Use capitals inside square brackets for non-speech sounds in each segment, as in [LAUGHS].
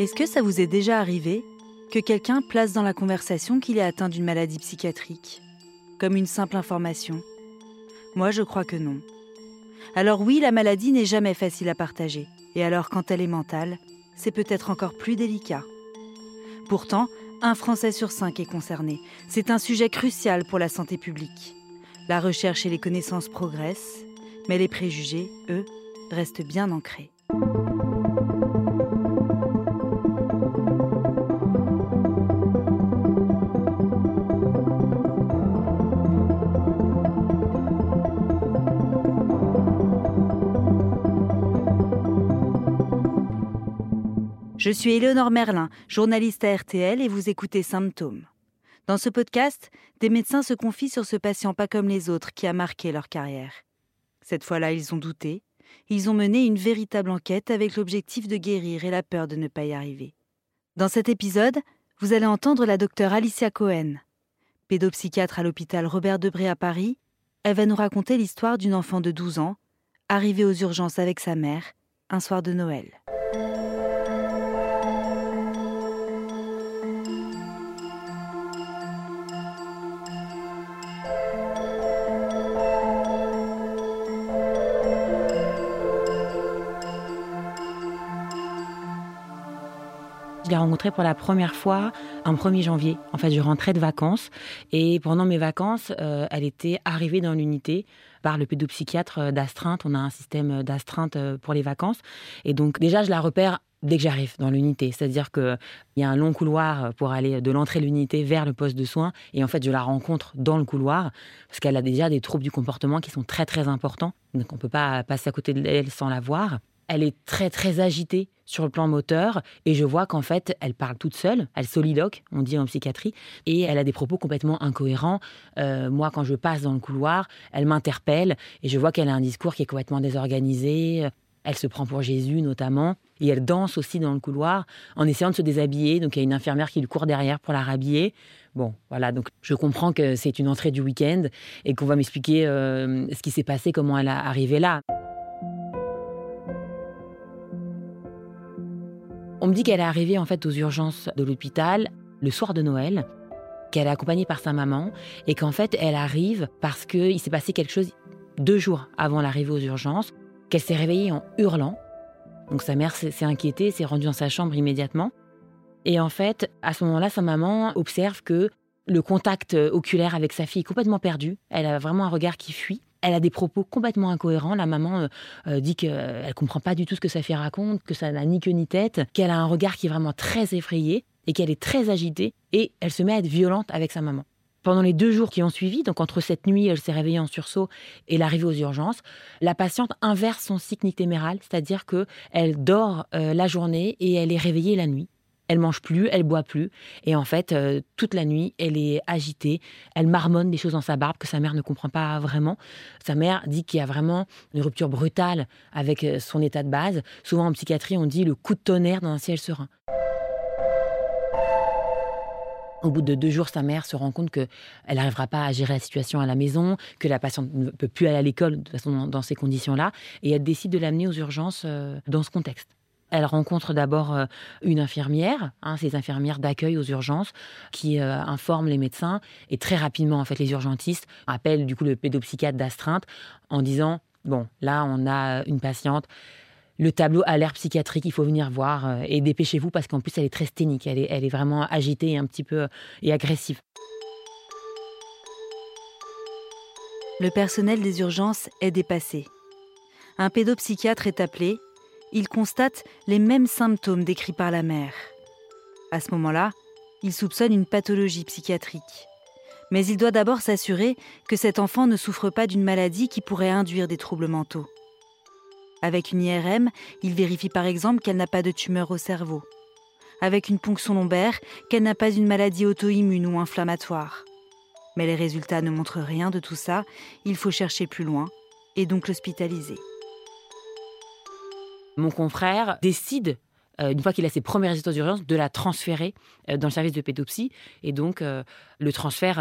Est-ce que ça vous est déjà arrivé que quelqu'un place dans la conversation qu'il est atteint d'une maladie psychiatrique, comme une simple information? Moi, je crois que non. Alors oui, la maladie n'est jamais facile à partager, et alors quand elle est mentale, c'est peut-être encore plus délicat. Pourtant, un Français sur cinq est concerné. C'est un sujet crucial pour la santé publique. La recherche et les connaissances progressent, mais les préjugés, eux, restent bien ancrés. Suis Éléonore Merlin, journaliste à RTL et vous écoutez Symptômes. Dans ce podcast, des médecins se confient sur ce patient pas comme les autres qui a marqué leur carrière. Cette fois-là, ils ont douté. Ils ont mené une véritable enquête avec l'objectif de guérir et la peur de ne pas y arriver. Dans cet épisode, vous allez entendre la docteure Alicia Cohen. Pédopsychiatre à l'hôpital Robert Debré à Paris, elle va nous raconter l'histoire d'une enfant de 12 ans, arrivée aux urgences avec sa mère, un soir de Noël. Rencontré pour la première fois un 1er janvier. En fait, je rentrais de vacances et pendant mes vacances, euh, elle était arrivée dans l'unité par le pédopsychiatre d'astreinte. On a un système d'astreinte euh, pour les vacances. Et donc, déjà, je la repère dès que j'arrive dans l'unité. C'est-à-dire qu'il y a un long couloir pour aller de l'entrée de l'unité vers le poste de soins. Et en fait, je la rencontre dans le couloir parce qu'elle a déjà des troubles du comportement qui sont très, très importants. Donc, on ne peut pas passer à côté d'elle sans la voir elle est très très agitée sur le plan moteur et je vois qu'en fait elle parle toute seule, elle soliloque, on dit en psychiatrie, et elle a des propos complètement incohérents. Euh, moi quand je passe dans le couloir, elle m'interpelle et je vois qu'elle a un discours qui est complètement désorganisé. Elle se prend pour Jésus notamment et elle danse aussi dans le couloir en essayant de se déshabiller. Donc il y a une infirmière qui lui court derrière pour la rhabiller. Bon, voilà, donc je comprends que c'est une entrée du week-end et qu'on va m'expliquer euh, ce qui s'est passé, comment elle est arrivée là. On me dit qu'elle est arrivée en fait aux urgences de l'hôpital le soir de Noël, qu'elle est accompagnée par sa maman et qu'en fait elle arrive parce qu'il s'est passé quelque chose deux jours avant l'arrivée aux urgences, qu'elle s'est réveillée en hurlant. Donc sa mère s'est inquiétée, s'est rendue dans sa chambre immédiatement. Et en fait, à ce moment-là, sa maman observe que le contact oculaire avec sa fille est complètement perdu. Elle a vraiment un regard qui fuit elle a des propos complètement incohérents. La maman euh, euh, dit qu'elle ne comprend pas du tout ce que sa fille raconte, que ça n'a ni queue ni tête, qu'elle a un regard qui est vraiment très effrayé et qu'elle est très agitée et elle se met à être violente avec sa maman. Pendant les deux jours qui ont suivi, donc entre cette nuit, elle s'est réveillée en sursaut et l'arrivée aux urgences, la patiente inverse son cycle nictéméral, c'est-à-dire que elle dort euh, la journée et elle est réveillée la nuit. Elle mange plus, elle boit plus. Et en fait, euh, toute la nuit, elle est agitée. Elle marmonne des choses dans sa barbe que sa mère ne comprend pas vraiment. Sa mère dit qu'il y a vraiment une rupture brutale avec euh, son état de base. Souvent en psychiatrie, on dit le coup de tonnerre dans un ciel serein. Au bout de deux jours, sa mère se rend compte qu'elle n'arrivera pas à gérer la situation à la maison, que la patiente ne peut plus aller à l'école de façon dans ces conditions-là, et elle décide de l'amener aux urgences euh, dans ce contexte. Elle rencontre d'abord euh, une infirmière, hein, ces infirmières d'accueil aux urgences, qui euh, informent les médecins et très rapidement, en les urgentistes appellent du coup le pédopsychiatre d'astreinte en disant bon, là, on a une patiente. Le tableau a l'air psychiatrique, il faut venir voir euh, et dépêchez-vous parce qu'en plus elle est très sténique, elle est, elle vraiment agitée et un petit peu et agressive. Le personnel des urgences est dépassé. Un pédopsychiatre est appelé il constate les mêmes symptômes décrits par la mère. À ce moment-là, il soupçonne une pathologie psychiatrique. Mais il doit d'abord s'assurer que cet enfant ne souffre pas d'une maladie qui pourrait induire des troubles mentaux. Avec une IRM, il vérifie par exemple qu'elle n'a pas de tumeur au cerveau. Avec une ponction lombaire, qu'elle n'a pas une maladie auto-immune ou inflammatoire. Mais les résultats ne montrent rien de tout ça, il faut chercher plus loin et donc l'hospitaliser. Mon confrère décide euh, une fois qu'il a ses premiers résultats d'urgence, de la transférer euh, dans le service de pédopsie. Et donc, euh, le transfert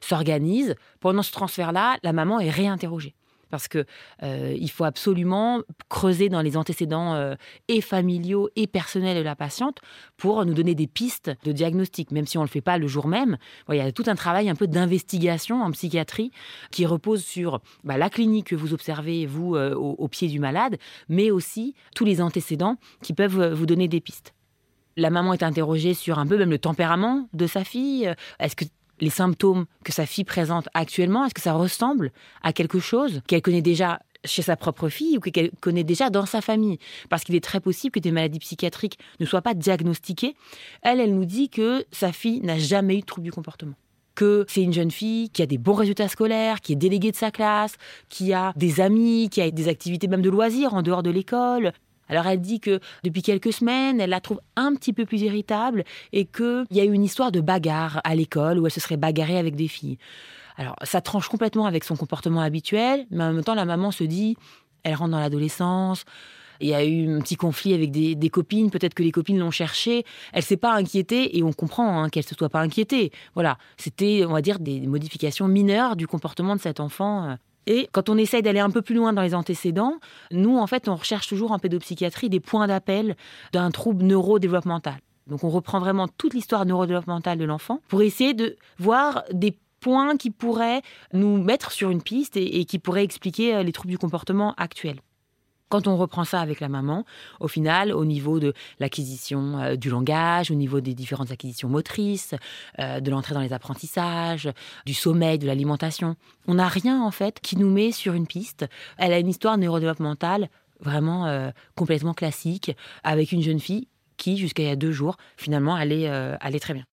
s'organise. Pendant ce transfert-là, la maman est réinterrogée. Parce que euh, il faut absolument creuser dans les antécédents euh, et familiaux et personnels de la patiente pour nous donner des pistes de diagnostic, même si on le fait pas le jour même. il y a tout un travail un peu d'investigation en psychiatrie qui repose sur bah, la clinique que vous observez, vous, euh, au, pied du malade, mais aussi tous les antécédents qui peuvent vous donner des pistes. La maman est interrogée sur un peu même le tempérament de sa fille. Est-ce que les symptômes que sa fille présente actuellement, est-ce que ça ressemble à quelque chose qu'elle connaît déjà chez sa propre fille ou qu'elle connaît déjà dans sa famille? Parce qu'il est très possible que des maladies psychiatriques ne soient pas diagnostiquées. Elle, elle nous dit que sa fille n'a jamais eu de trouble du comportement que c'est une jeune fille qui a des bons résultats scolaires, qui est déléguée de sa classe, qui a des amis, qui a des activités même de loisirs en dehors de l'école, alors elle dit que depuis quelques semaines, elle la trouve un petit peu plus irritable et qu'il y a eu une histoire de bagarre à l'école où elle se serait bagarrée avec des filles. Alors ça tranche complètement avec son comportement habituel, mais en même temps la maman se dit, elle rentre dans l'adolescence, il y a eu un petit conflit avec des, copines, peut-être que les copines l'ont cherchée, elle s'est pas inquiétée et on comprend hein, qu'elle se soit pas inquiétée. Voilà, c'était on va dire des modifications mineures du comportement de cet enfant euh, et quand on essaye d'aller un peu plus loin dans les antécédents, nous, en fait, on recherche toujours en pédopsychiatrie des points d'appel d'un trouble neurodéveloppemental. Donc on reprend vraiment toute l'histoire neurodéveloppementale de l'enfant pour essayer de voir des points qui pourraient nous mettre sur une piste et qui pourraient expliquer euh, les troubles du comportement actuels. Quand on reprend ça avec la maman, au final, au niveau de l'acquisition euh, du langage, au niveau des différentes acquisitions motrices, euh, de l'entrée dans les apprentissages, du sommeil, de l'alimentation, on n'a rien en fait qui nous met sur une piste. Elle a une histoire neurodéveloppementale vraiment euh, complètement classique, avec une jeune fille qui, jusqu'à il y a deux jours, finalement, allait, allait très bien.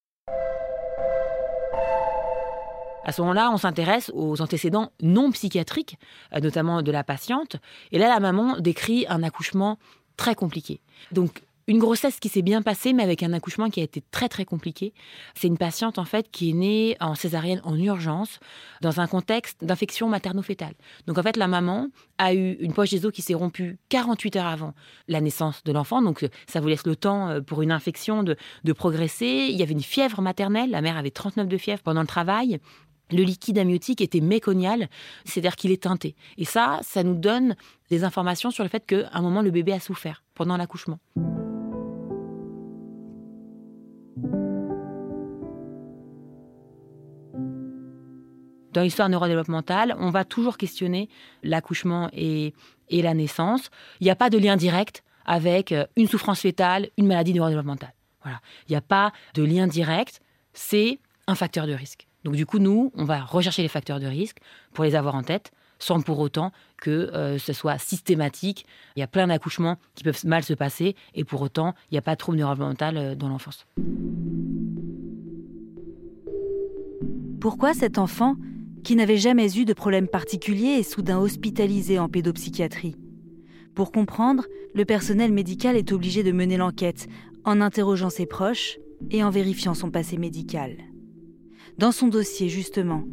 À ce moment-là, on s'intéresse aux antécédents non psychiatriques, euh, notamment de la patiente. Et là, la maman décrit un accouchement très compliqué. Donc, une grossesse qui s'est bien passée, mais avec un accouchement qui a été très très compliqué. C'est une patiente en fait qui est née en césarienne en urgence dans un contexte d'infection materno-fétale. Donc en fait la maman a eu une poche des os qui s'est rompue 48 heures avant la naissance de l'enfant, donc ça vous laisse le temps euh, pour une infection de, de progresser. Il y avait une fièvre maternelle, la mère avait 39 de fièvre pendant le travail le liquide amniotique était méconial, c'est-à-dire qu'il est teinté. Et ça, ça nous donne des informations sur le fait qu'à un moment, le bébé a souffert pendant l'accouchement. Dans l'histoire neurodéveloppementale, on va toujours questionner l'accouchement et, la naissance. Il n'y a pas de lien direct avec euh, une souffrance fétale, une maladie neurodéveloppementale. Voilà. Il n'y a pas de lien direct, c'est un facteur de risque. Donc du coup, nous, on va rechercher les facteurs de risque pour les avoir en tête, sans pour autant que euh, ce soit systématique. Il y a plein d'accouchements qui peuvent mal se passer, et pour autant, il n'y a pas de trouble neuromental euh, dans l'enfance. Pourquoi cet enfant, qui n'avait jamais eu de problème particulier, est soudain hospitalisé en pédopsychiatrie? Pour comprendre, le personnel médical est obligé de mener l'enquête en interrogeant ses proches et en vérifiant son passé médical. Dans son dossier, justement,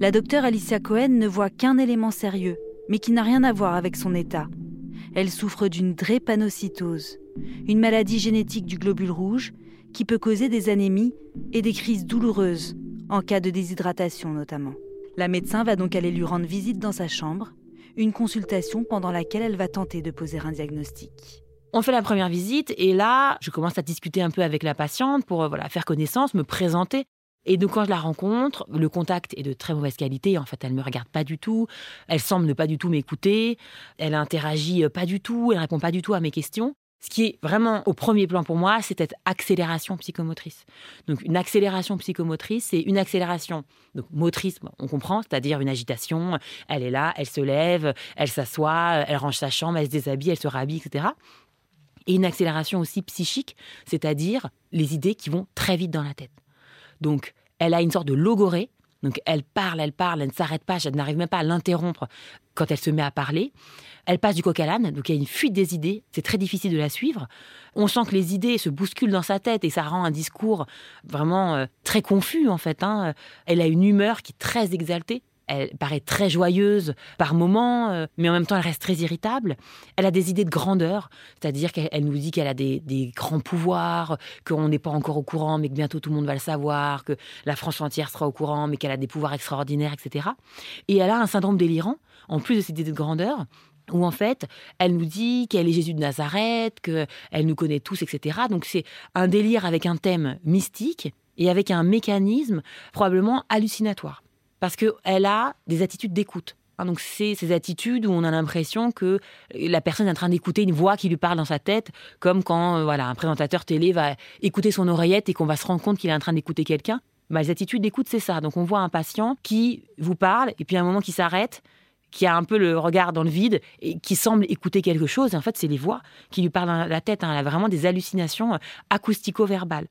la docteure Alicia Cohen ne voit qu'un élément sérieux, mais qui n'a rien à voir avec son état. Elle souffre d'une drépanocytose, une maladie génétique du globule rouge qui peut causer des anémies et des crises douloureuses, en cas de déshydratation notamment. La médecin va donc aller lui rendre visite dans sa chambre, une consultation pendant laquelle elle va tenter de poser un diagnostic. On fait la première visite et là, je commence à discuter un peu avec la patiente pour voilà, faire connaissance, me présenter. Et donc quand je la rencontre, le contact est de très mauvaise qualité. En fait, elle me regarde pas du tout. Elle semble ne pas du tout m'écouter. Elle interagit euh, pas du tout. Elle répond pas du tout à mes questions. Ce qui est vraiment au premier plan pour moi, c'est cette accélération psychomotrice. Donc une accélération psychomotrice, c'est une accélération motrice, on comprend, c'est-à-dire une agitation. Elle est là, elle se lève, elle s'assoit, elle range sa chambre, elle se déshabille, elle se rhabille, etc. Et une accélération aussi psychique, c'est-à-dire les idées qui vont très vite dans la tête. Donc, elle a une sorte de logorée. Donc, elle parle, elle parle, elle ne s'arrête pas, je n'arrive même pas à l'interrompre quand elle se met à parler. Elle passe du coq à l'âne, donc il y a une fuite des idées, c'est très difficile de la suivre. On sent que les idées se bousculent dans sa tête et ça rend un discours vraiment euh, très confus en fait. Hein. Elle a une humeur qui est très exaltée. Elle paraît très joyeuse par moments, euh, mais en même temps, elle reste très irritable. Elle a des idées de grandeur, c'est-à-dire qu'elle nous dit qu'elle a des, grands pouvoirs, qu'on n'est pas encore au courant, mais que bientôt tout le monde va le savoir, que la France entière sera au courant, mais qu'elle a des pouvoirs extraordinaires, etc. Et elle a un syndrome délirant, en plus de ces idées de grandeur, où en fait, elle nous dit qu'elle est Jésus de Nazareth, qu'elle nous connaît tous, etc. Donc c'est un délire avec un thème mystique et avec un mécanisme probablement hallucinatoire parce qu'elle a des attitudes d'écoute. Hein, donc c'est ces attitudes où on a l'impression que la personne est en train d'écouter une voix qui lui parle dans sa tête, comme quand euh, voilà un présentateur télé va écouter son oreillette et qu'on va se rendre compte qu'il est en train d'écouter quelqu'un. Bah, les attitudes d'écoute, c'est ça. Donc on voit un patient qui vous parle et puis à un moment qui s'arrête, qui a un peu le regard dans le vide et qui semble écouter quelque chose. Et en fait, c'est les voix qui lui parlent dans la tête. Hein. Elle a vraiment des hallucinations acoustico-verbales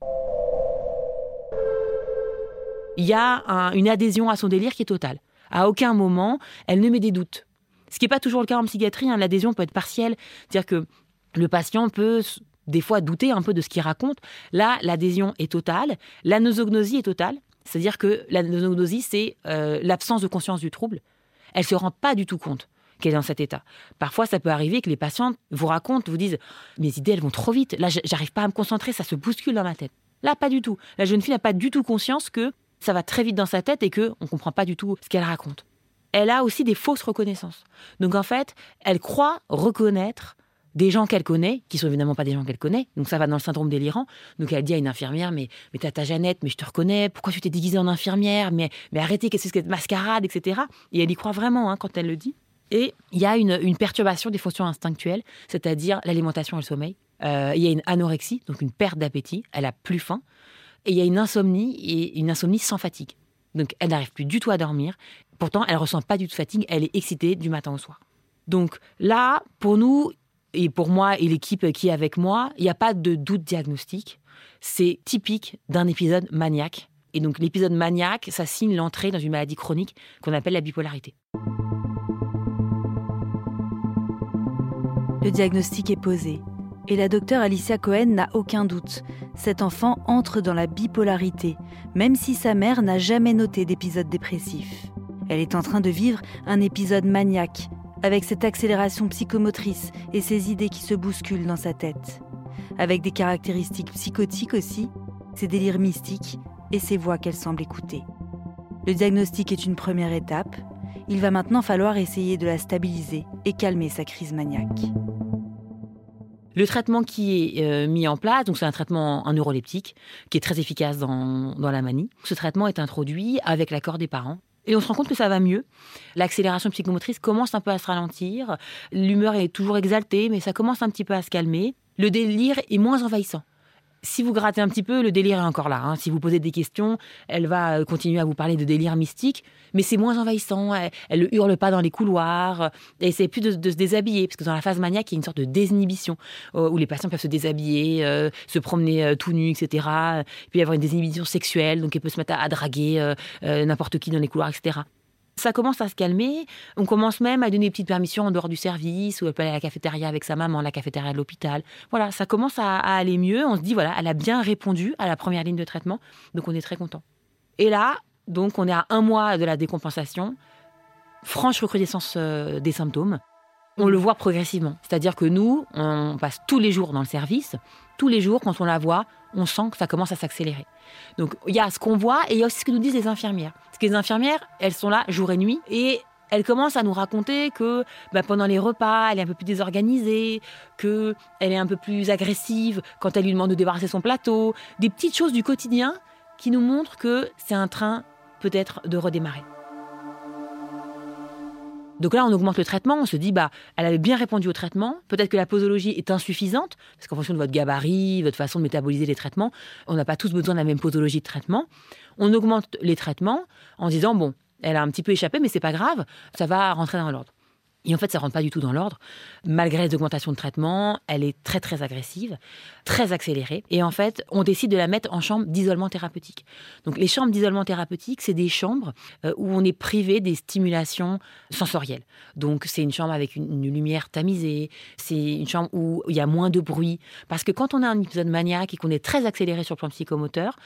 il y a une adhésion à son délire qui est totale. À aucun moment, elle ne met des doutes. Ce qui n'est pas toujours le cas en psychiatrie, hein. l'adhésion peut être partielle. C'est-à-dire que le patient peut des fois douter un peu de ce qu'il raconte. Là, l'adhésion est totale. La nosognosie est totale. C'est-à-dire que la nosognosie, c'est euh, l'absence de conscience du trouble. Elle ne se rend pas du tout compte qu'elle est dans cet état. Parfois, ça peut arriver que les patients vous racontent, vous disent Mes idées, elles vont trop vite. Là, j'arrive pas à me concentrer, ça se bouscule dans ma tête. Là, pas du tout. La jeune fille n'a pas du tout conscience que ça va très vite dans sa tête et que on comprend pas du tout ce qu'elle raconte. Elle a aussi des fausses reconnaissances. Donc en fait, elle croit reconnaître des gens qu'elle connaît, qui sont évidemment pas des gens qu'elle connaît. Donc ça va dans le syndrome délirant. Donc elle dit à une infirmière, mais, mais t'as ta Jeannette, mais je te reconnais, pourquoi tu t'es déguisée en infirmière, mais, mais arrêtez, qu'est-ce que c'est cette mascarade, etc. Et elle y croit vraiment hein, quand elle le dit. Et il y a une, perturbation des fonctions instinctuelles, c'est-à-dire l'alimentation et le sommeil. Euh, il y a une anorexie, donc une perte d'appétit, elle a plus faim. Et il y a une insomnie, et une insomnie sans fatigue. Donc elle n'arrive plus du tout à dormir. Pourtant, elle ressent pas du tout de fatigue, elle est excitée du matin au soir. Donc là, pour nous, et pour moi et l'équipe qui est avec moi, il n'y a pas de doute diagnostique. C'est typique d'un épisode maniaque. Et donc l'épisode maniaque, ça signe l'entrée dans une maladie chronique qu'on appelle la bipolarité. Le diagnostic est posé. Et la docteure Alicia Cohen n'a aucun doute. Cet enfant entre dans la bipolarité, même si sa mère n'a jamais noté d'épisode dépressif. Elle est en train de vivre un épisode maniaque, avec cette accélération psychomotrice et ces idées qui se bousculent dans sa tête. Avec des caractéristiques psychotiques aussi, ses délires mystiques et ses voix qu'elle semble écouter. Le diagnostic est une première étape. Il va maintenant falloir essayer de la stabiliser et calmer sa crise maniaque. Le traitement qui est euh, mis en place, donc c'est un traitement un neuroleptique qui est très efficace dans, dans la manie. Ce traitement est introduit avec l'accord des parents. Et on se rend compte que ça va mieux. L'accélération psychomotrice commence un peu à se ralentir. L'humeur est toujours exaltée, mais ça commence un petit peu à se calmer. Le délire est moins envahissant si vous grattez un petit peu, le délire est encore là. Hein. Si vous posez des questions, elle va euh, continuer à vous parler de délire mystique, mais c'est moins envahissant. Elle, ne hurle pas dans les couloirs, et c'est plus de, se déshabiller, parce que dans la phase maniaque, il y a une sorte de désinhibition euh, où les patients peuvent se déshabiller, euh, se promener tout nus, etc. Puis avoir une désinhibition sexuelle, donc elle peut se mettre à, draguer n'importe qui dans les couloirs, etc. Ça commence à se calmer. On commence même à donner des petites permissions en dehors du service, ou elle peut aller à la cafétéria avec sa maman, la cafétéria de l'hôpital. Voilà, ça commence à, aller mieux. On se dit, voilà, elle a bien répondu à la première ligne de traitement, donc on est très content. Et là, donc, on est à un mois de la décompensation, franche recrudescence euh, des symptômes. On le voit progressivement. C'est-à-dire que nous, on passe tous les jours dans le service. Tous les jours, quand on la voit, on sent que ça commence à s'accélérer. Donc, il y a ce qu'on voit et il y a aussi ce que nous disent les infirmières. Que les infirmières, elles sont là jour et nuit et elles commencent à nous raconter que bah, pendant les repas, elle est un peu plus désorganisée, qu'elle est un peu plus agressive quand elle lui demande de débarrasser son plateau. Des petites choses du quotidien qui nous montrent que c'est un train peut-être de redémarrer. Donc là, on augmente le traitement, on se dit, bah, elle avait bien répondu au traitement, peut-être que la posologie est insuffisante, parce qu'en fonction de votre gabarit, votre façon de métaboliser les traitements, on n'a pas tous besoin de la même posologie de traitement. On augmente les traitements en disant, bon, elle a un petit peu échappé, mais c'est pas grave, ça va rentrer dans l'ordre. Et en fait, ça rentre pas du tout dans l'ordre. Malgré les augmentations de traitement, elle est très très agressive, très accélérée. Et en fait, on décide de la mettre en chambre d'isolement thérapeutique. Donc les chambres d'isolement thérapeutique, c'est des chambres euh, où on est privé des stimulations sensorielles. Donc c'est une chambre avec une, lumière tamisée, c'est une chambre où il y a moins de bruit. Parce que quand on a un épisode maniaque et qu'on est très accéléré sur le plan psychomoteur,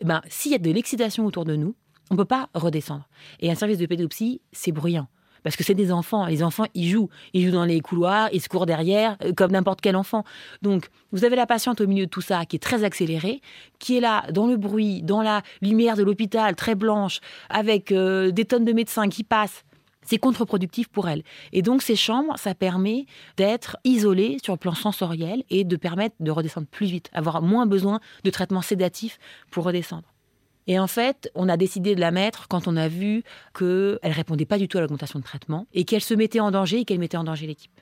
eh ben, s'il y a de l'excitation autour de nous, On ne peut pas redescendre. Et un service de pédopsie, c'est bruyant. Parce que c'est des enfants. Les enfants, ils jouent. Ils jouent dans les couloirs, ils se courent derrière, euh, comme n'importe quel enfant. Donc, vous avez la patiente au milieu de tout ça, qui est très accélérée, qui est là, dans le bruit, dans la lumière de l'hôpital, très blanche, avec euh, des tonnes de médecins qui passent. C'est contre-productif pour elle. Et donc, ces chambres, ça permet d'être isolées sur le plan sensoriel et de permettre de redescendre plus vite, avoir moins besoin de traitements sédatifs pour redescendre. Et en fait, on a décidé de la mettre quand on a vu qu'elle ne répondait pas du tout à l'augmentation de traitement et qu'elle se mettait en danger et qu'elle mettait en danger l'équipe.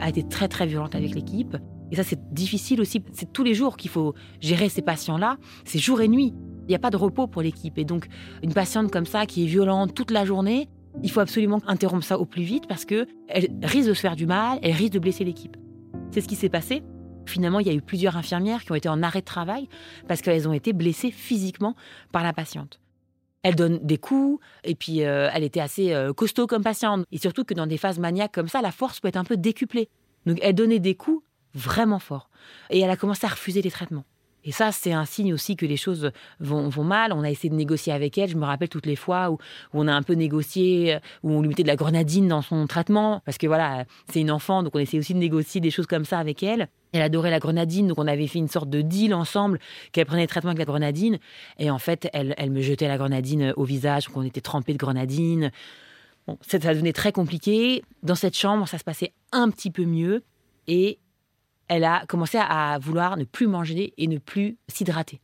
Elle a été très très violente avec l'équipe. Et ça, c'est difficile aussi. C'est tous les jours qu'il faut gérer ces patients-là. C'est jour et nuit. Il n'y a pas de repos pour l'équipe. Et donc, une patiente comme ça qui est violente toute la journée, il faut absolument interrompre ça au plus vite parce qu'elle risque de se faire du mal, elle risque de blesser l'équipe. C'est ce qui s'est passé. Finalement, il y a eu plusieurs infirmières qui ont été en arrêt de travail parce qu'elles ont été blessées physiquement par la patiente. Elle donne des coups, et puis euh, elle était assez euh, costaud comme patiente. Et surtout que dans des phases maniaques comme ça, la force peut être un peu décuplée. Donc elle donnait des coups vraiment forts. Et elle a commencé à refuser les traitements. Et ça, c'est un signe aussi que les choses vont, mal. On a essayé de négocier avec elle. Je me rappelle toutes les fois où, on a un peu négocié, où on lui mettait de la grenadine dans son traitement, parce que voilà, c'est une enfant, donc on essaie aussi de négocier des choses comme ça avec elle. Elle adorait la grenadine, donc on avait fait une sorte de deal ensemble qu'elle prenait le traitement avec la grenadine. Et en fait, elle, me jetait la grenadine au visage, donc on était trempé de grenadine. Bon, ça devenait très compliqué. Dans cette chambre, ça se passait un petit peu mieux. Et elle a commencé à vouloir ne plus manger et ne plus s'hydrater.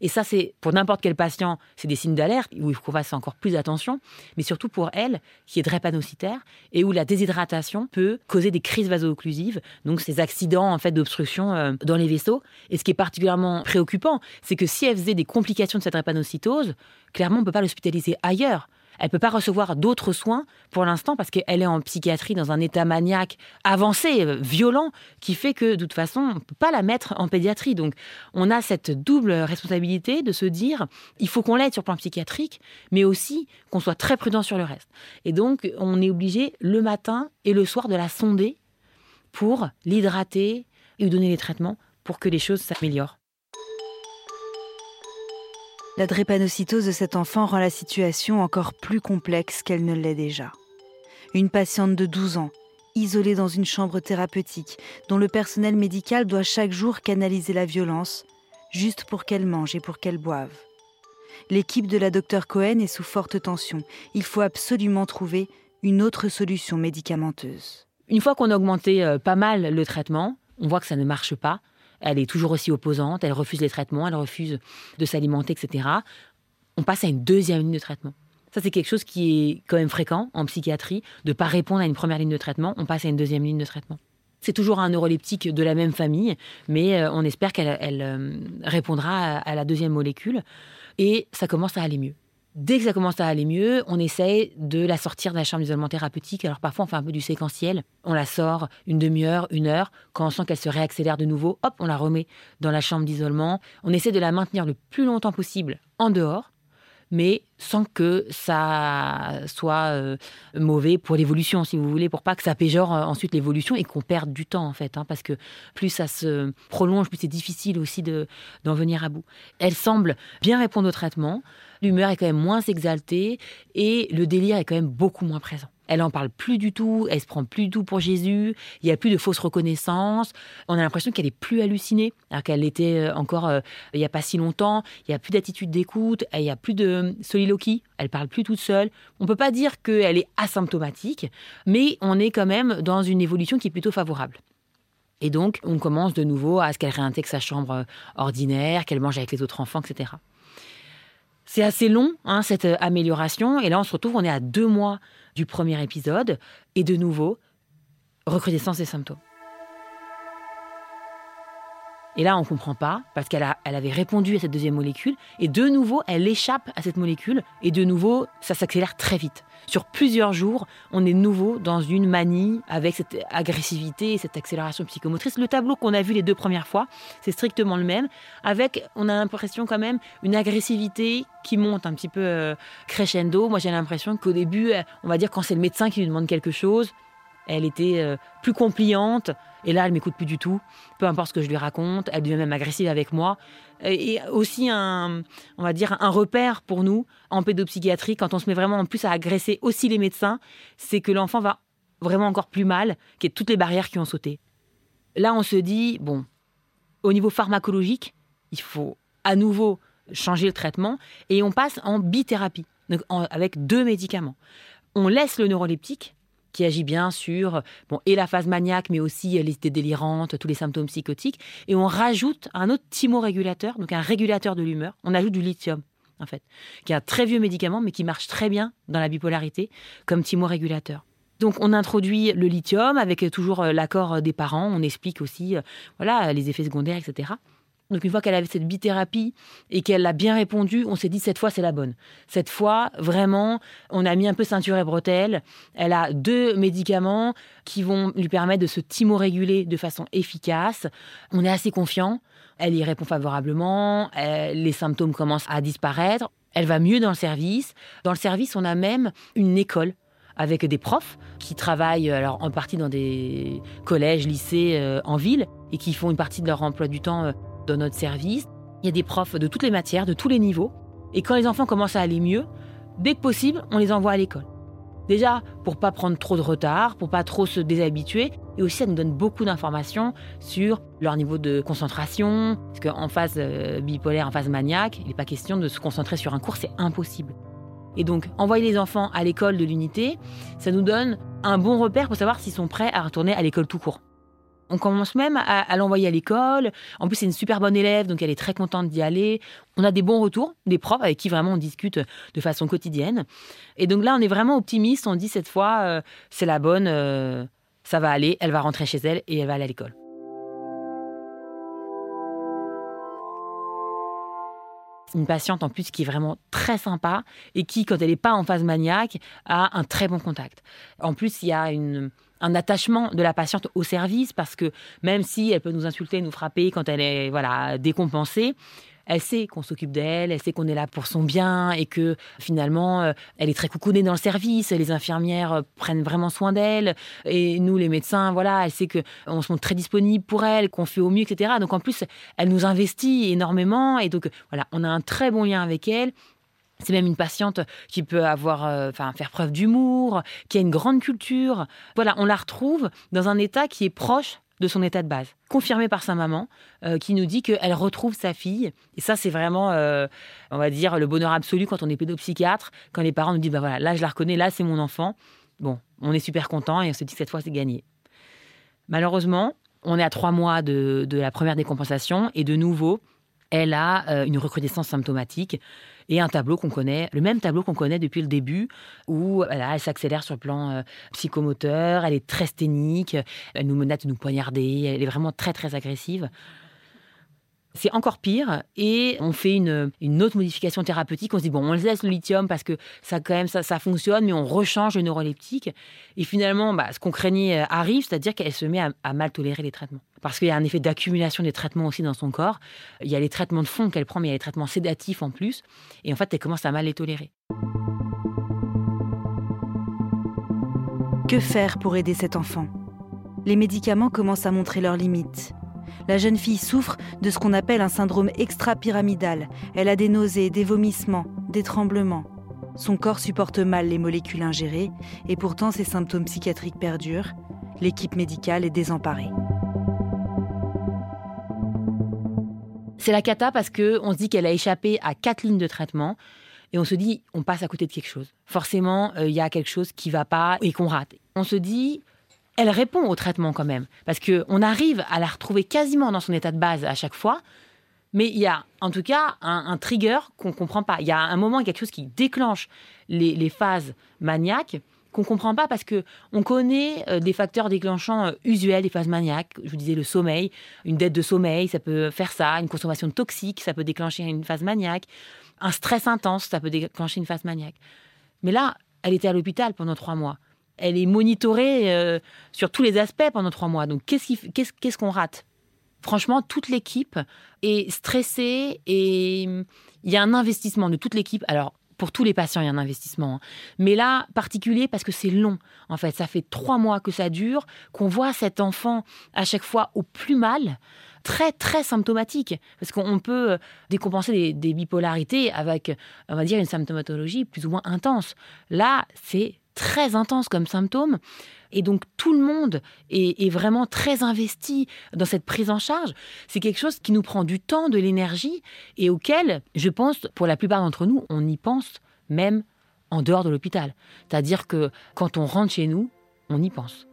Et ça, c'est pour n'importe quel patient, c'est des signes d'alerte où il faut qu'on fasse encore plus attention, mais surtout pour elle, qui est drépanocytaire et où la déshydratation peut causer des crises vaso-occlusives, donc ces accidents en fait d'obstruction euh, dans les vaisseaux. Et ce qui est particulièrement préoccupant, c'est que si elle faisait des complications de cette drépanocytose, clairement, on ne peut pas l'hospitaliser ailleurs. Elle peut pas recevoir d'autres soins pour l'instant parce qu'elle est en psychiatrie dans un état maniaque avancé, euh, violent, qui fait que de toute façon, on ne peut pas la mettre en pédiatrie. Donc, on a cette double responsabilité de se dire, il faut qu'on l'aide sur le plan psychiatrique, mais aussi qu'on soit très prudent sur le reste. Et donc, on est obligé le matin et le soir de la sonder pour l'hydrater et lui donner les traitements pour que les choses s'améliorent. La drépanocytose de cet enfant rend la situation encore plus complexe qu'elle ne l'est déjà. Une patiente de 12 ans, isolée dans une chambre thérapeutique, dont le personnel médical doit chaque jour canaliser la violence, juste pour qu'elle mange et pour qu'elle boive. L'équipe de la docteur Cohen est sous forte tension. Il faut absolument trouver une autre solution médicamenteuse. Une fois qu'on a augmenté euh, pas mal le traitement, on voit que ça ne marche pas elle est toujours aussi opposante, elle refuse les traitements, elle refuse de s'alimenter, etc. On passe à une deuxième ligne de traitement. Ça, c'est quelque chose qui est quand même fréquent en psychiatrie, de ne pas répondre à une première ligne de traitement, on passe à une deuxième ligne de traitement. C'est toujours un neuroleptique de la même famille, mais euh, on espère qu'elle euh, répondra à la deuxième molécule et ça commence à aller mieux. Dès que ça commence à aller mieux, on essaye de la sortir de la chambre d'isolement thérapeutique. Alors parfois, on fait un peu du séquentiel. On la sort une demi-heure, une heure. Quand on sent qu'elle se réaccélère de nouveau, hop, on la remet dans la chambre d'isolement. On essaie de la maintenir le plus longtemps possible en dehors mais sans que ça soit euh, mauvais pour l'évolution, si vous voulez, pour pas que ça péjore euh, ensuite l'évolution et qu'on perde du temps, en fait, hein, parce que plus ça se prolonge, plus c'est difficile aussi d'en venir à bout. Elle semble bien répondre au traitement, l'humeur est quand même moins exaltée et le délire est quand même beaucoup moins présent. Elle en parle plus du tout, elle se prend plus du tout pour Jésus, il y a plus de fausse reconnaissance, on a l'impression qu'elle est plus hallucinée, alors qu'elle l'était euh, encore il n'y a pas si longtemps, il y a plus d'attitude d'écoute, il y a plus de soliloquie, elle parle plus toute seule. On peut pas dire qu'elle est asymptomatique, mais on est quand même dans une évolution qui est plutôt favorable. Et donc, on commence de nouveau à ce qu'elle réintègre sa chambre euh, ordinaire, qu'elle mange avec les autres enfants, etc. C'est assez long, hein, cette amélioration. Et là, on se retrouve, on est à deux mois du premier épisode. Et de nouveau, recrudescence des symptômes. Et là, on ne comprend pas, parce qu'elle elle avait répondu à cette deuxième molécule, et de nouveau, elle échappe à cette molécule, et de nouveau, ça s'accélère très vite. Sur plusieurs jours, on est nouveau dans une manie avec cette agressivité et cette accélération psychomotrice. Le tableau qu'on a vu les deux premières fois, c'est strictement le même, avec, on a l'impression quand même, une agressivité qui monte un petit peu euh, crescendo. Moi, j'ai l'impression qu'au début, on va dire quand c'est le médecin qui lui demande quelque chose, elle était euh, plus compliante Et là, elle m'écoute plus du tout, peu importe ce que je lui raconte. Elle devient même agressive avec moi. Et aussi un, on va dire, un repère pour nous en pédopsychiatrie quand on se met vraiment en plus à agresser aussi les médecins, c'est que l'enfant va vraiment encore plus mal, qu'il y ait toutes les barrières qui ont sauté. Là, on se dit, bon, au niveau pharmacologique, il faut à nouveau changer le traitement et on passe en bithérapie, avec deux médicaments. On laisse le neuroleptique qui agit bien sur bon, et la phase maniaque, mais aussi les idées délirantes, tous les symptômes psychotiques. Et on rajoute un autre thymorégulateur, donc un régulateur de l'humeur. On ajoute du lithium, en fait, qui est un très vieux médicament, mais qui marche très bien dans la bipolarité comme thymorégulateur. Donc on introduit le lithium avec toujours euh, l'accord des parents. On explique aussi euh, voilà les effets secondaires, etc. Donc une fois qu'elle avait cette bithérapie et qu'elle a bien répondu, on s'est dit cette fois c'est la bonne. Cette fois vraiment, on a mis un peu ceinture et bretelles. Elle a deux médicaments qui vont lui permettre de se thymoréguler de façon efficace. On est assez confiant. Elle y répond favorablement. les symptômes commencent à disparaître. Elle va mieux dans le service. Dans le service, on a même une école avec des profs qui travaillent alors en partie dans des collèges, lycées euh, en ville et qui font une partie de leur emploi du temps euh, dans notre service. Il y a des profs de toutes les matières, de tous les niveaux. Et quand les enfants commencent à aller mieux, dès que possible, on les envoie à l'école. Déjà, pour pas prendre trop de retard, pour pas trop se déshabituer, et aussi ça nous donne beaucoup d'informations sur leur niveau de concentration, parce qu'en phase euh, bipolaire, en phase maniaque, il n'est pas question de se concentrer sur un cours, c'est impossible. Et donc, envoyer les enfants à l'école de l'unité, ça nous donne un bon repère pour savoir s'ils sont prêts à retourner à l'école tout court. On commence même à, l'envoyer à l'école. En plus, c'est une super bonne élève, donc elle est très contente d'y aller. On a des bons retours, des profs avec qui vraiment on discute de façon quotidienne. Et donc là, on est vraiment optimiste. On dit cette fois, euh, c'est la bonne, euh, ça va aller, elle va rentrer chez elle et elle va aller à l'école. une patiente en plus qui est vraiment très sympa et qui, quand elle n'est pas en phase maniaque, a un très bon contact. En plus, il y a une, un attachement de la patiente au service parce que même si elle peut nous insulter, nous frapper quand elle est voilà décompensée, elle sait qu'on s'occupe d'elle, elle sait qu'on est là pour son bien et que finalement, euh, elle est très coucounée dans le service. Les infirmières euh, prennent vraiment soin d'elle et nous, les médecins, voilà, elle sait que on se montre très disponible pour elle, qu'on fait au mieux, etc. Donc en plus, elle nous investit énormément et donc voilà, on a un très bon lien avec elle. C'est même une patiente qui peut avoir, euh, faire preuve d'humour, qui a une grande culture. Voilà, on la retrouve dans un état qui est proche de son état de base, confirmé par sa maman, euh, qui nous dit qu'elle retrouve sa fille. Et ça, c'est vraiment, euh, on va dire, le bonheur absolu quand on est pédopsychiatre, quand les parents nous disent, bah voilà, là, je la reconnais, là, c'est mon enfant. Bon, on est super content et on se dit que cette fois, c'est gagné. Malheureusement, on est à trois mois de, de la première décompensation et de nouveau, elle a une recrudescence symptomatique et un tableau qu'on connaît, le même tableau qu'on connaît depuis le début, où elle s'accélère sur le plan euh, psychomoteur, elle est très sténique, elle nous menace de nous poignarder, elle est vraiment très très agressive. C'est encore pire et on fait une, autre modification thérapeutique. On se dit, bon, on laisse le lithium parce que ça, quand même, ça, fonctionne, mais on rechange le neuroleptique. Et finalement, bah, ce qu'on craignait euh, arrive, c'est-à-dire qu'elle se met à, mal tolérer les traitements. Parce qu'il y a un effet d'accumulation des traitements aussi dans son corps. Il y a les traitements de fond qu'elle prend, mais il y a les traitements sédatifs en plus. Et en fait, elle commence à mal les tolérer. Que faire pour aider cet enfant? Les médicaments commencent à montrer leurs limites. La jeune fille souffre de ce qu'on appelle un syndrome extra-pyramidal. Elle a des nausées, des vomissements, des tremblements. Son corps supporte mal les molécules ingérées et pourtant ses symptômes psychiatriques perdurent. L'équipe médicale est désemparée. C'est la cata parce que on se dit qu'elle a échappé à quatre lignes de traitement et on se dit on passe à côté de quelque chose. Forcément, euh, il y a quelque chose qui va pas et qu'on rate. On se dit elle répond au traitement quand même. Parce qu'on arrive à la retrouver quasiment dans son état de base à chaque fois. Mais il y a en tout cas un, trigger qu'on ne comprend pas. Il y a un moment, quelque chose qui déclenche les, phases maniaques qu'on ne comprend pas parce que on connaît euh, des facteurs déclenchants euh, usuels des phases maniaques. Je vous disais le sommeil, une dette de sommeil, ça peut faire ça. Une consommation toxique, ça peut déclencher une phase maniaque. Un stress intense, ça peut déclencher une phase maniaque. Mais là, elle était à l'hôpital pendant trois mois elle est monitorée euh, sur tous les aspects pendant trois mois. Donc, qu'est-ce qu'on rate? Franchement, toute l'équipe est stressée et il y a un investissement de toute l'équipe. Alors, Pour tous les patients, il y a un investissement. Hein. Mais là, particulier parce que c'est long. En fait, ça fait trois mois que ça dure, qu'on voit cet enfant à chaque fois au plus mal très très symptomatique parce qu'on peut euh, décompenser des, bipolarités avec on va dire une symptomatologie plus ou moins intense. Là, c'est très intense comme symptôme. Et donc tout le monde est, vraiment très investi dans cette prise en charge. C'est quelque chose qui nous prend du temps, de l'énergie, et auquel, je pense, pour la plupart d'entre nous, on y pense même en dehors de l'hôpital. C'est-à-dire que quand on rentre chez nous, on y pense.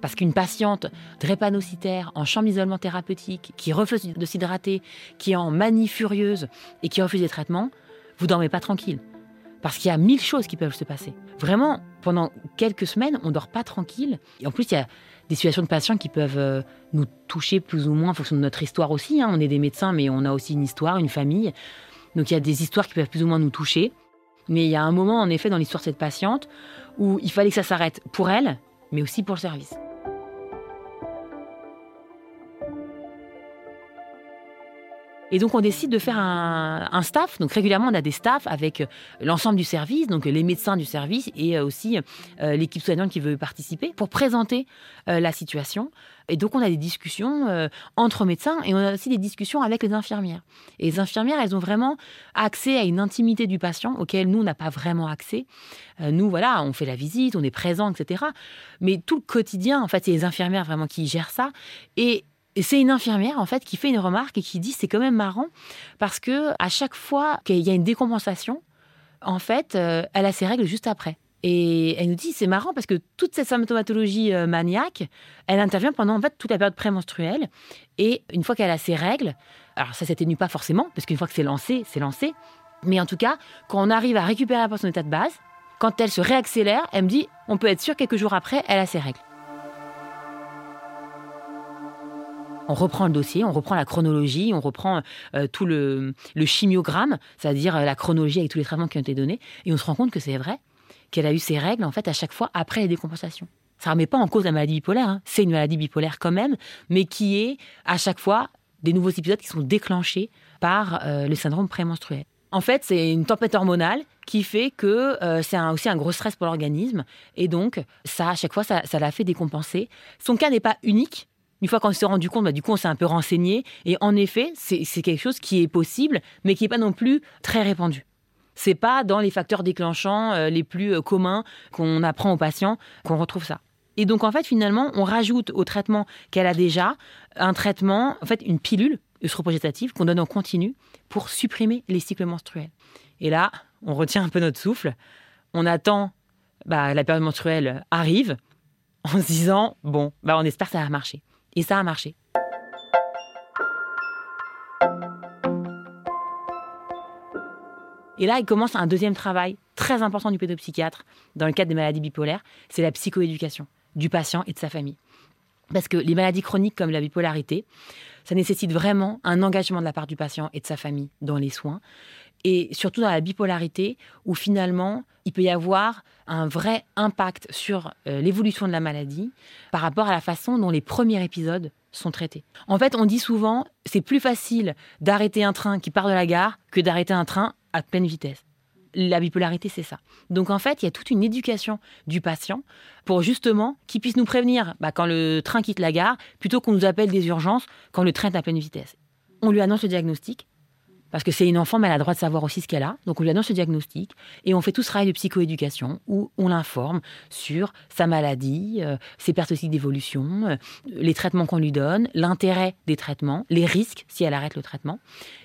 Parce qu'une patiente drépanocytaire en chambre d'isolement thérapeutique, qui refuse de s'hydrater, qui est en manie furieuse et qui refuse des traitements, vous dormez pas tranquille. Parce qu'il y a mille choses qui peuvent se passer. Vraiment, pendant quelques semaines, on dort pas tranquille. Et en plus, il y a des situations de patients qui peuvent euh, nous toucher plus ou moins en fonction de notre histoire aussi. Hein. On est des médecins, mais on a aussi une histoire, une famille. Donc il y a des histoires qui peuvent plus ou moins nous toucher. Mais il y a un moment, en effet, dans l'histoire de cette patiente, où il fallait que ça s'arrête pour elle, mais aussi pour le service. Et donc on décide de faire un, staff. Donc régulièrement on a des staffs avec euh, l'ensemble du service, donc les médecins du service et euh, aussi euh, l'équipe soignante qui veut participer pour présenter la situation. Et donc on a des discussions entre médecins et on a aussi des discussions avec les infirmières. Et les infirmières, elles ont vraiment accès à une intimité du patient auquel nous on n'a pas vraiment accès. nous voilà, on fait la visite, on est présent, etc. Mais tout le quotidien, en fait, c'est les infirmières vraiment qui gèrent ça. Et et c'est une infirmière en fait qui fait une remarque et qui dit c'est quand même marrant parce que à chaque fois qu'il y a une décompensation, en fait, euh, elle a ses règles juste après. Et elle nous dit c'est marrant parce que toute cette symptomatologie euh, maniaque, elle intervient pendant en fait toute la période prémenstruelle. Et une fois qu'elle a ses règles, alors ça s'atténue pas forcément parce qu'une fois que c'est lancé, c'est lancé. Mais en tout cas, quand on arrive à récupérer peu son état de base, quand elle se réaccélère, elle me dit on peut être sûr quelques jours après, elle a ses règles. On reprend le dossier, on reprend la chronologie, on reprend euh, tout le, chimiogramme, c'est-à-dire euh, la chronologie avec tous les traitements qui ont été donnés, et on se rend compte que c'est vrai, qu'elle a eu ses règles en fait à chaque fois après les décompensations. Ça ne remet pas en cause la maladie bipolaire, hein. c'est une maladie bipolaire quand même, mais qui est à chaque fois des nouveaux épisodes qui sont déclenchés par euh, le syndrome prémenstruel. En fait, c'est une tempête hormonale qui fait que c'est aussi un gros stress pour l'organisme. Et donc, ça, à chaque fois, ça l'a fait décompenser. Son cas n'est pas unique. Une fois qu'on s'est rendu compte, bah, du coup, on s'est un peu renseigné. Et en effet, c'est quelque chose qui est possible, mais qui n'est pas non plus très répandu. C'est pas dans les facteurs déclenchants euh, les plus euh, communs qu'on apprend aux patients qu'on retrouve ça. Et donc, en fait, finalement, on rajoute au traitement qu'elle a déjà un traitement, en fait, une pilule œstroprogestative qu'on donne en continu pour supprimer les cycles menstruels. Et là, on retient un peu notre souffle. On attend, bah, la période menstruelle arrive en se disant, bon, bah, on espère que ça va marcher. Et ça a marché. Et là, il commence un deuxième travail très important du pédopsychiatre dans le cadre des maladies bipolaires, c'est la psychoéducation du patient et de sa famille. Parce que les maladies chroniques comme la bipolarité, ça nécessite vraiment un engagement de la part du patient et de sa famille dans les soins. Et surtout dans la bipolarité, où finalement, il peut y avoir un vrai impact sur euh, l'évolution de la maladie par rapport à la façon dont les premiers épisodes sont traités. En fait, on dit souvent, c'est plus facile d'arrêter un train qui part de la gare que d'arrêter un train à pleine vitesse. La bipolarité, c'est ça. Donc en fait, il y a toute une éducation du patient pour justement qu'il puisse nous prévenir bah, quand le train quitte la gare, plutôt qu'on nous appelle des urgences quand le train est à pleine vitesse. On lui annonce le diagnostic, parce que c'est une enfant, mais elle a le droit de savoir aussi ce qu'elle a. Donc on lui annonce le diagnostic et on fait tout ce travail de psychoéducation où on l'informe sur sa maladie, euh, ses aussi d'évolution, euh, les traitements qu'on lui donne, l'intérêt des traitements, les risques si elle arrête le traitement.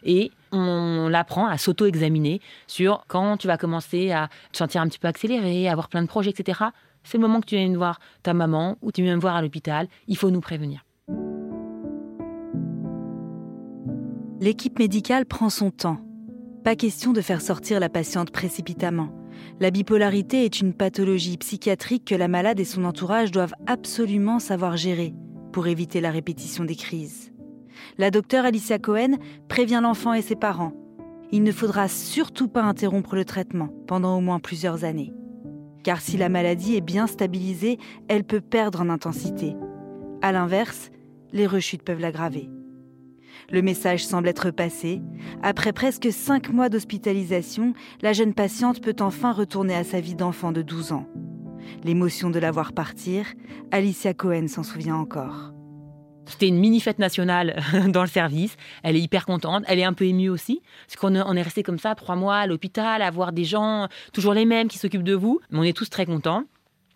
Et on l'apprend à s'auto-examiner sur quand tu vas commencer à te sentir un petit peu accéléré, avoir plein de projets, etc. C'est le moment que tu viens voir ta maman ou tu viens me voir à l'hôpital. Il faut nous prévenir. L'équipe médicale prend son temps. Pas question de faire sortir la patiente précipitamment. La bipolarité est une pathologie psychiatrique que la malade et son entourage doivent absolument savoir gérer pour éviter la répétition des crises. La docteure Alicia Cohen prévient l'enfant et ses parents. Il ne faudra surtout pas interrompre le traitement pendant au moins plusieurs années. Car si la maladie est bien stabilisée, elle peut perdre en intensité. A l'inverse, les rechutes peuvent l'aggraver. Le message semble être passé. Après presque cinq mois d'hospitalisation, la jeune patiente peut enfin retourner à sa vie d'enfant de 12 ans. L'émotion de la voir partir, Alicia Cohen s'en souvient encore. C'était une mini fête nationale [LAUGHS] dans le service. Elle est hyper contente. Elle est un peu émue aussi. Parce qu'on on est resté comme ça trois mois à l'hôpital, à voir des gens, toujours les mêmes, qui s'occupent de vous. Mais on est tous très contents.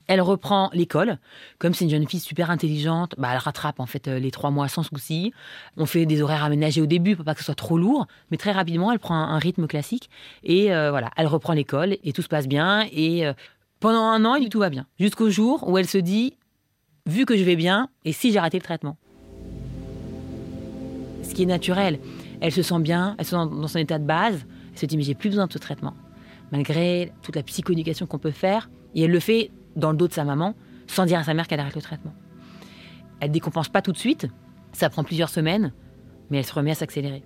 Elle reprend l'école. Comme c'est une jeune fille super intelligente, bah elle rattrape en fait euh, les trois mois sans souci. On fait des horaires aménagés au début pour pas que ce soit trop lourd, mais très rapidement elle prend un, rythme classique et euh, voilà, elle reprend l'école et tout se passe bien. Et euh, pendant un an, tout va bien, jusqu'au jour où elle se dit, vu que je vais bien, et si j'ai raté le traitement Ce qui est naturel, elle se sent bien, elle se sent dans son état de base. Elle se dit mais j'ai plus besoin de ce traitement, malgré toute la psychoéducation qu'on peut faire, et elle le fait dans le dos de sa maman, sans dire à sa mère qu'elle arrête le traitement. Elle ne décompense pas tout de suite, ça prend plusieurs semaines, mais elle se remet à s'accélérer.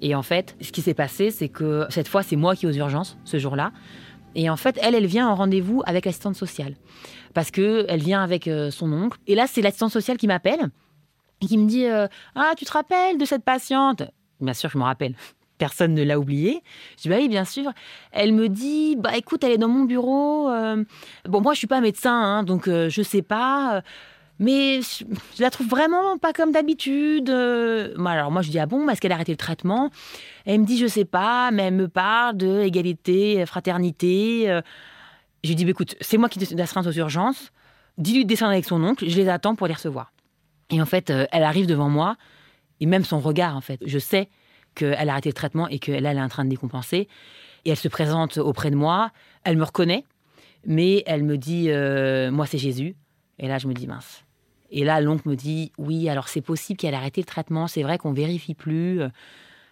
Et en fait, ce qui s'est passé, c'est que cette fois, c'est moi qui aux urgences ce jour-là. Et en fait, elle, elle vient en rendez-vous avec l'assistante sociale. Parce qu'elle vient avec euh, son oncle. Et là, c'est l'assistante sociale qui m'appelle et qui me dit euh, Ah, tu te rappelles de cette patiente? Bien sûr, je me rappelle personne ne l'a oublié. Je dis bah oui, bien sûr. Elle me dit bah écoute, elle est dans mon bureau. Euh, bon, moi je suis pas médecin, hein, donc euh, je sais pas. mais je, la trouve vraiment pas comme d'habitude. alors moi je dis ah bon, est-ce qu'elle a arrêté le traitement Elle me dit je sais pas, mais elle me parle de égalité, fraternité. Je lui dis bah, écoute, c'est moi qui d'astreinte aux urgences. Dis-lui de descendre avec son oncle, je les attends pour les recevoir. Et en fait, elle arrive devant moi, et même son regard, en fait, je sais qu'elle a arrêté le traitement et qu'elle elle est en train de décompenser. Et elle se présente auprès de moi. Elle me reconnaît, mais elle me dit euh, Moi, c'est Jésus. Et là, je me dis Mince. Et là, l'oncle me dit Oui, alors c'est possible qu'elle ait arrêté le traitement. C'est vrai qu'on vérifie plus.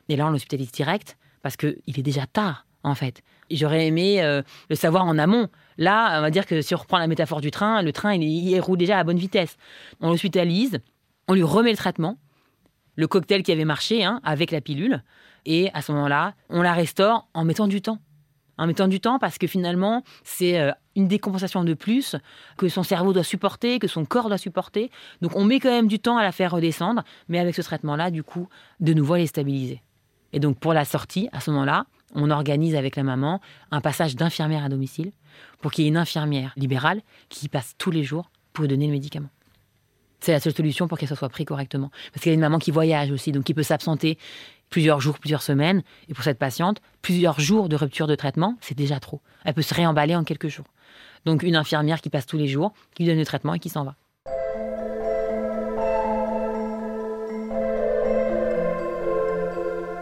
Et là, on l'hospitalise direct parce qu'il est déjà tard, en fait. J'aurais aimé euh, le savoir en amont. Là, on va dire que si on reprend la métaphore du train, le train, il, il roule déjà à bonne vitesse. On l'hospitalise, on lui remet le traitement le cocktail qui avait marché hein, avec la pilule. Et à ce moment-là, on la restaure en mettant du temps. En mettant du temps parce que finalement, c'est euh, une décompensation de plus que son cerveau doit supporter, que son corps doit supporter. Donc on met quand même du temps à la faire redescendre, mais avec ce traitement-là, du coup, de nouveau, elle est stabilisée. Et donc pour la sortie, à ce moment-là, on organise avec la maman un passage d'infirmière à domicile pour qu'il y ait une infirmière libérale qui passe tous les jours pour donner le médicament. C'est la seule solution pour qu'elle soit prise correctement. Parce qu'il y a une maman qui voyage aussi, donc qui peut s'absenter plusieurs jours, plusieurs semaines. Et pour cette patiente, plusieurs jours de rupture de traitement, c'est déjà trop. Elle peut se réemballer en quelques jours. Donc une infirmière qui passe tous les jours, qui lui donne le traitement et qui s'en va.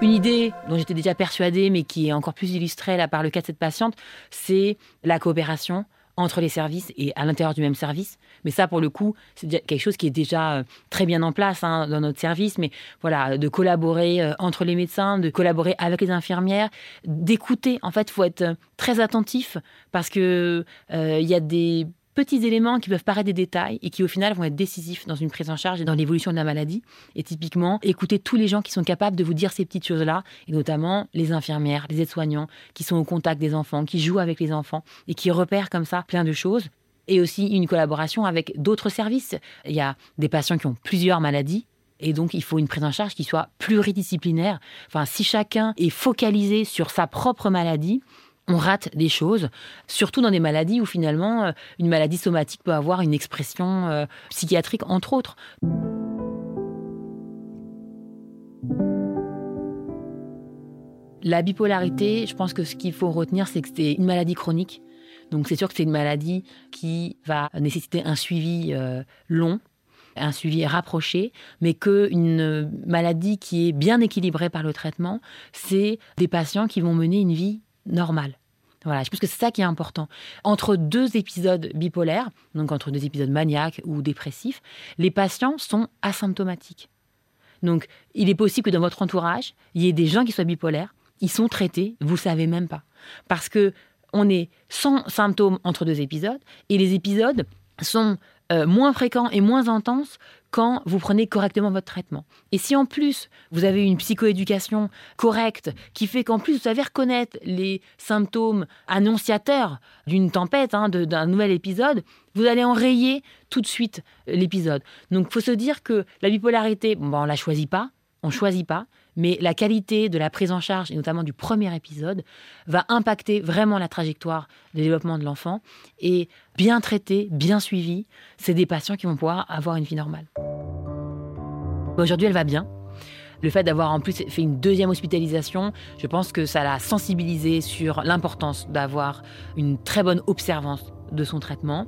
Une idée dont j'étais déjà persuadée, mais qui est encore plus illustrée là par le cas de cette patiente, c'est la coopération entre les services et à l'intérieur du même service. Mais ça, pour le coup, c'est quelque chose qui est déjà euh, très bien en place hein, dans notre service. Mais voilà, de collaborer euh, entre les médecins, de collaborer avec les infirmières, d'écouter. En fait, il faut être euh, très attentif parce que il y a des petits éléments qui peuvent paraître des détails et qui au final vont être décisifs dans une prise en charge et dans l'évolution de la maladie. Et typiquement, écoutez tous les gens qui sont capables de vous dire ces petites choses-là, et notamment les infirmières, les aides-soignants, qui sont au contact des enfants, qui jouent avec les enfants et qui repèrent comme ça plein de choses. Et aussi une collaboration avec d'autres services. Il y a des patients qui ont plusieurs maladies et donc, il faut une prise en charge qui soit pluridisciplinaire. Enfin, si chacun est focalisé sur sa propre maladie, on rate des choses, surtout dans des maladies où finalement euh, une maladie somatique peut avoir une expression euh, psychiatrique, entre autres. La bipolarité, je pense que ce qu'il faut retenir, c'est que c'est une maladie chronique. Donc c'est sûr que c'est une maladie qui va nécessiter un suivi euh, long, un suivi rapproché, mais qu'une maladie qui est bien équilibrée par le traitement, c'est des patients qui vont mener une vie normal. Voilà, je pense que c'est ça qui est important. Entre deux épisodes bipolaires, donc entre deux épisodes maniaques ou dépressifs, les patients sont asymptomatiques. Donc, il est possible que dans votre entourage, il y ait des gens qui soient bipolaires, ils sont traités, vous ne savez même pas. Parce que on est sans symptômes entre deux épisodes, et les épisodes sont euh, moins fréquents et moins intenses quand vous prenez correctement votre traitement. Et si en plus vous avez une psychoéducation correcte qui fait qu'en plus vous savez reconnaître les symptômes annonciateurs d'une tempête, hein, d'un nouvel épisode, vous allez enrayer tout de suite l'épisode. Donc il faut se dire que la bipolarité, bon, on ne la choisit pas, on ne choisit pas, mais la qualité de la prise en charge, et notamment du premier épisode, va impacter vraiment la trajectoire de développement de l'enfant. Et bien traité, bien suivi, c'est des patients qui vont pouvoir avoir une vie normale. Aujourd'hui, elle va bien. Le fait d'avoir en plus fait une deuxième hospitalisation, je pense que ça l'a sensibilisée sur l'importance d'avoir une très bonne observance de son traitement.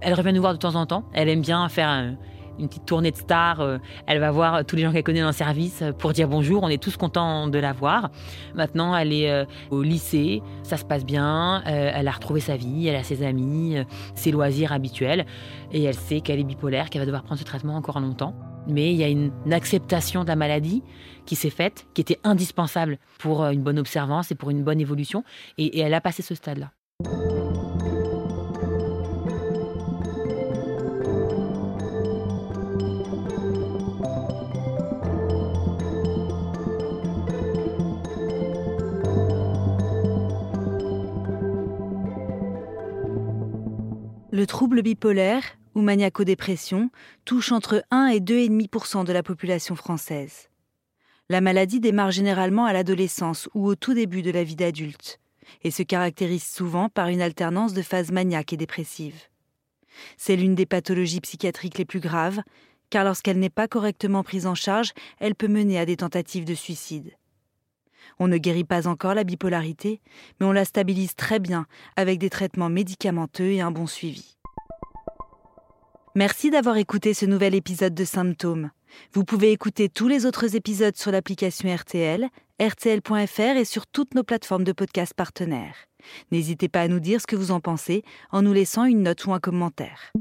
Elle revient nous voir de temps en temps. Elle aime bien faire un, une petite tournée de stars. Euh, elle va voir tous les gens qu'elle connaît dans le service euh, pour dire bonjour. On est tous contents de la voir. Maintenant, elle est euh, au lycée. Ça se passe bien. Elle a retrouvé sa vie. Elle a ses amis, ses loisirs habituels. Et elle sait qu'elle est bipolaire, qu'elle va devoir prendre ce traitement encore longtemps. Mais il y a une, acceptation de la maladie qui s'est faite, qui était indispensable pour une bonne observance et pour une bonne évolution. et elle a passé ce stade-là. Le trouble bipolaire ou maniaco-dépression touche entre 1 et 2,5% de la population française. La maladie démarre généralement à l'adolescence ou au tout début de la vie d'adulte et se caractérise souvent par une alternance de phases maniaques et dépressives. C'est l'une des pathologies psychiatriques les plus graves, car lorsqu'elle n'est pas correctement prise en charge, elle peut mener à des tentatives de suicide. On ne guérit pas encore la bipolarité, mais on la stabilise très bien avec des traitements médicamenteux et un bon suivi. Merci d'avoir écouté ce nouvel épisode de Symptômes. Vous pouvez écouter tous les autres épisodes sur l'application RTL, rtl.fr et sur toutes nos plateformes de podcasts partenaires. N'hésitez pas à nous dire ce que vous en pensez en nous laissant une note ou un commentaire.